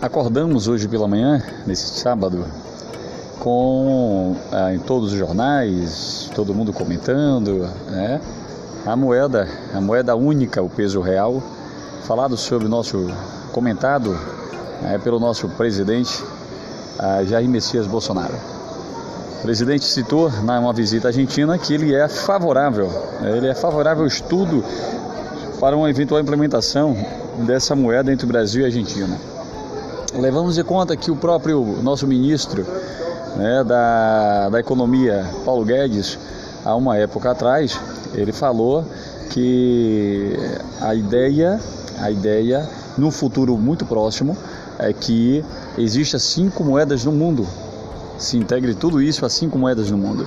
Acordamos hoje pela manhã, nesse sábado, com ah, em todos os jornais, todo mundo comentando, né? A moeda, a moeda única, o peso real, falado sobre nosso comentado né, pelo nosso presidente ah, Jair Messias Bolsonaro. O presidente citou na uma visita à Argentina que ele é favorável, né, ele é favorável ao estudo para uma eventual implementação dessa moeda entre o Brasil e a Argentina. Levamos em conta que o próprio nosso ministro né, da, da Economia, Paulo Guedes, há uma época atrás, ele falou que a ideia, a ideia no futuro muito próximo é que exista cinco moedas no mundo. Se integre tudo isso a cinco moedas no mundo.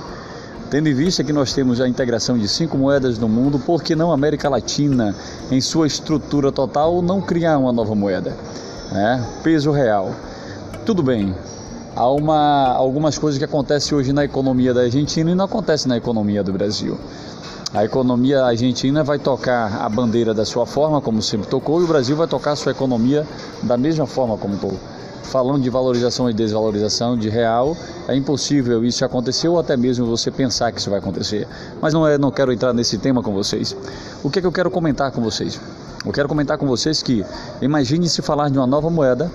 Tendo em vista que nós temos a integração de cinco moedas no mundo, por que não a América Latina, em sua estrutura total, não criar uma nova moeda? Né? peso real. Tudo bem, há uma, algumas coisas que acontecem hoje na economia da Argentina e não acontecem na economia do Brasil. A economia argentina vai tocar a bandeira da sua forma, como sempre tocou, e o Brasil vai tocar a sua economia da mesma forma como tocou. Falando de valorização e desvalorização de real, é impossível isso acontecer ou até mesmo você pensar que isso vai acontecer. Mas não, é, não quero entrar nesse tema com vocês. O que, é que eu quero comentar com vocês? Eu quero comentar com vocês que imagine se falar de uma nova moeda.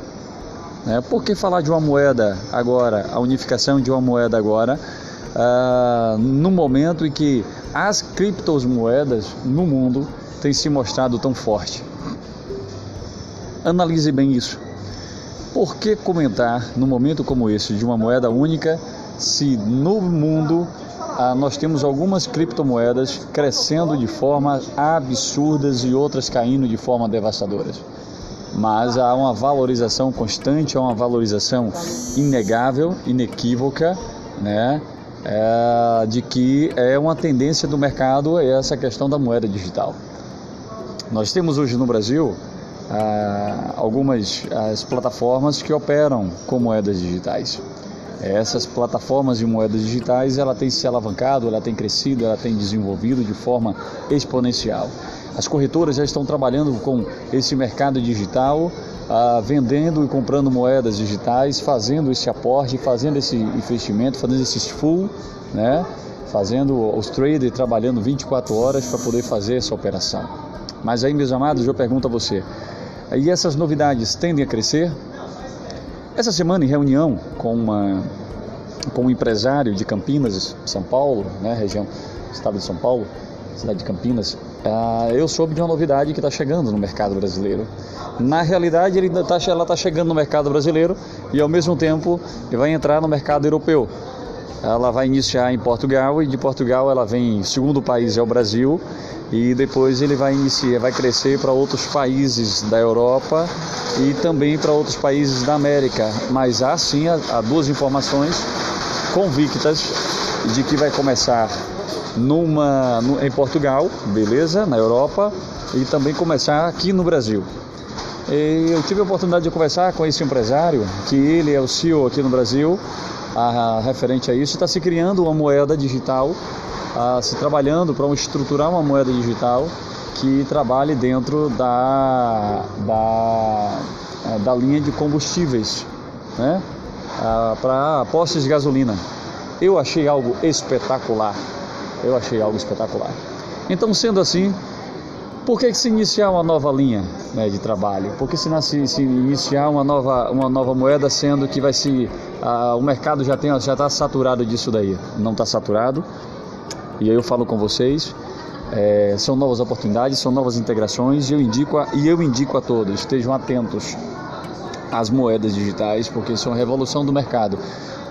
Né? Por que falar de uma moeda agora, a unificação de uma moeda agora, uh, no momento em que as criptomoedas no mundo têm se mostrado tão forte? Analise bem isso. Por que comentar num momento como esse de uma moeda única se no mundo ah, nós temos algumas criptomoedas crescendo de forma absurdas e outras caindo de forma devastadora. Mas há uma valorização constante, há uma valorização inegável, inequívoca, né? É, de que é uma tendência do mercado essa questão da moeda digital. Nós temos hoje no Brasil ah, algumas as plataformas que operam com moedas digitais. Essas plataformas de moedas digitais, ela tem se alavancado, ela tem crescido, ela tem desenvolvido de forma exponencial. As corretoras já estão trabalhando com esse mercado digital, ah, vendendo e comprando moedas digitais, fazendo esse aporte, fazendo esse investimento, fazendo esses full, né? fazendo os traders trabalhando 24 horas para poder fazer essa operação. Mas aí, meus amados, eu pergunto a você, e essas novidades tendem a crescer? Essa semana, em reunião com, uma, com um empresário de Campinas, São Paulo, né, região, estado de São Paulo, cidade de Campinas, uh, eu soube de uma novidade que está chegando no mercado brasileiro. Na realidade, ele tá, ela está chegando no mercado brasileiro e, ao mesmo tempo, vai entrar no mercado europeu. Ela vai iniciar em Portugal e de Portugal ela vem, segundo país é o Brasil, e depois ele vai iniciar, vai crescer para outros países da Europa e também para outros países da América. Mas há sim há, duas informações convictas de que vai começar numa, em Portugal, beleza, na Europa, e também começar aqui no Brasil. E eu tive a oportunidade de conversar com esse empresário, que ele é o CEO aqui no Brasil, a, a, referente a isso, está se criando uma moeda digital, a, se trabalhando para estruturar uma moeda digital que trabalhe dentro da, da, é, da linha de combustíveis, né? Para postos de gasolina. Eu achei algo espetacular. Eu achei algo espetacular. Então, sendo assim, por que, se iniciar uma nova linha né, de trabalho? Por que se, se, iniciar uma nova, uma nova moeda, sendo que vai se o mercado já tem já está saturado disso daí? Não está saturado. E aí eu falo com vocês é, são novas oportunidades, são novas integrações e eu indico a, e eu indico a todos estejam atentos às moedas digitais porque são a revolução do mercado.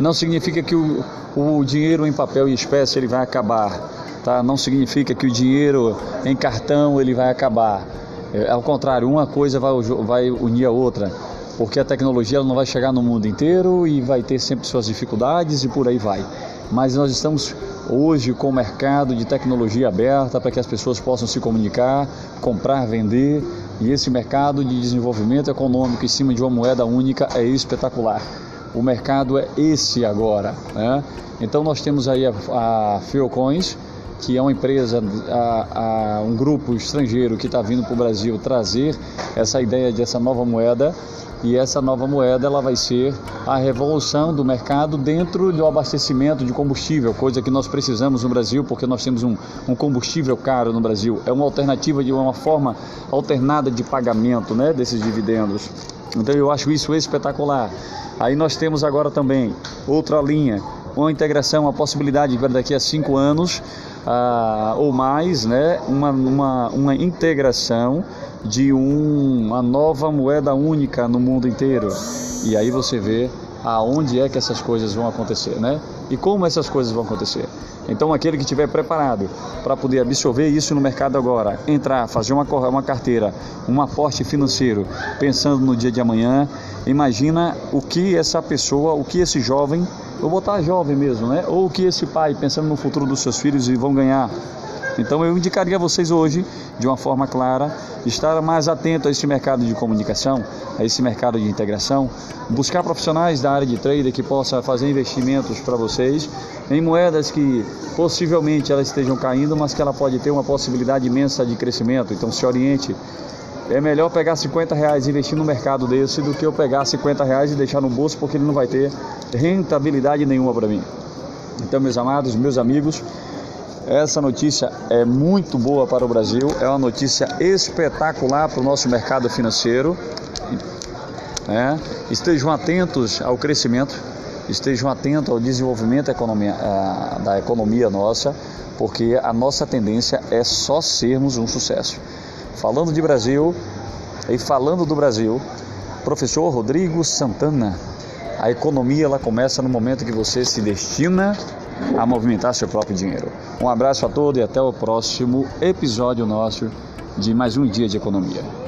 Não significa que o, o dinheiro em papel e espécie ele vai acabar, tá? Não significa que o dinheiro em cartão ele vai acabar. É, ao contrário, uma coisa vai, vai unir a outra, porque a tecnologia não vai chegar no mundo inteiro e vai ter sempre suas dificuldades e por aí vai. Mas nós estamos hoje com o mercado de tecnologia aberta para que as pessoas possam se comunicar, comprar, vender. E esse mercado de desenvolvimento econômico em cima de uma moeda única é espetacular. O mercado é esse agora. Né? Então nós temos aí a, a Fiocões, que é uma empresa, a, a um grupo estrangeiro que está vindo para o Brasil trazer essa ideia de essa nova moeda e essa nova moeda ela vai ser a revolução do mercado dentro do abastecimento de combustível, coisa que nós precisamos no Brasil, porque nós temos um, um combustível caro no Brasil. É uma alternativa de uma forma alternada de pagamento né, desses dividendos. Então eu acho isso espetacular. Aí nós temos agora também outra linha, uma integração, uma possibilidade de daqui a cinco anos ah, ou mais, né, uma, uma, uma integração de um, uma nova moeda única no mundo inteiro. E aí você vê aonde é que essas coisas vão acontecer, né? E como essas coisas vão acontecer. Então, aquele que estiver preparado para poder absorver isso no mercado agora, entrar, fazer uma, uma carteira, um aporte financeiro, pensando no dia de amanhã, imagina o que essa pessoa, o que esse jovem, vou botar jovem mesmo, né? Ou que esse pai, pensando no futuro dos seus filhos, e vão ganhar então eu indicaria a vocês hoje, de uma forma clara, estar mais atento a esse mercado de comunicação, a esse mercado de integração, buscar profissionais da área de trader que possa fazer investimentos para vocês em moedas que possivelmente elas estejam caindo, mas que ela pode ter uma possibilidade imensa de crescimento. Então se oriente. É melhor pegar 50 reais e investir no mercado desse do que eu pegar 50 reais e deixar no bolso porque ele não vai ter rentabilidade nenhuma para mim. Então, meus amados, meus amigos, essa notícia é muito boa para o Brasil, é uma notícia espetacular para o nosso mercado financeiro. Né? Estejam atentos ao crescimento, estejam atentos ao desenvolvimento economia, da economia nossa, porque a nossa tendência é só sermos um sucesso. Falando de Brasil e falando do Brasil, professor Rodrigo Santana, a economia ela começa no momento que você se destina a movimentar seu próprio dinheiro. Um abraço a todos e até o próximo episódio nosso de mais um dia de economia.